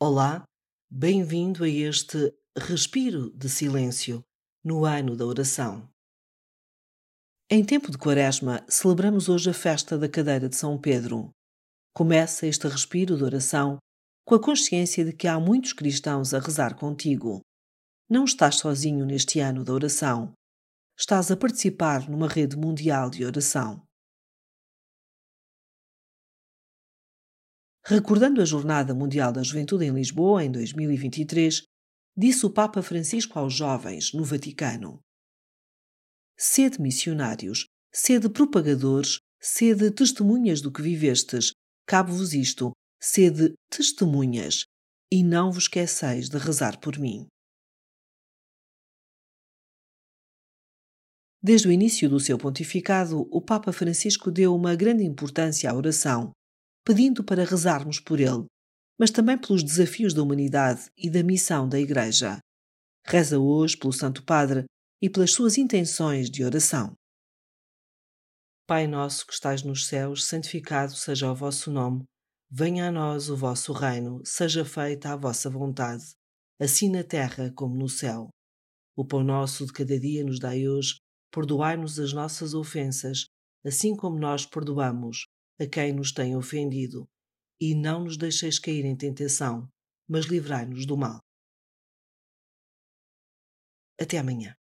Olá, bem-vindo a este respiro de silêncio no ano da oração. Em tempo de Quaresma, celebramos hoje a festa da cadeira de São Pedro. Começa este respiro de oração com a consciência de que há muitos cristãos a rezar contigo. Não estás sozinho neste ano da oração. Estás a participar numa rede mundial de oração. Recordando a Jornada Mundial da Juventude em Lisboa em 2023, disse o Papa Francisco aos jovens no Vaticano: Sede missionários, sede propagadores, sede testemunhas do que vivestes. Cabe-vos isto, sede testemunhas, e não vos esqueceis de rezar por mim. Desde o início do seu pontificado, o Papa Francisco deu uma grande importância à oração pedindo para rezarmos por ele, mas também pelos desafios da humanidade e da missão da Igreja. Reza hoje pelo Santo Padre e pelas suas intenções de oração. Pai nosso que estais nos céus, santificado seja o vosso nome. Venha a nós o vosso reino, seja feita a vossa vontade, assim na terra como no céu. O pão nosso de cada dia nos dai hoje, perdoai-nos as nossas ofensas, assim como nós perdoamos a quem nos tem ofendido, e não nos deixeis cair em tentação, mas livrai-nos do mal. Até amanhã.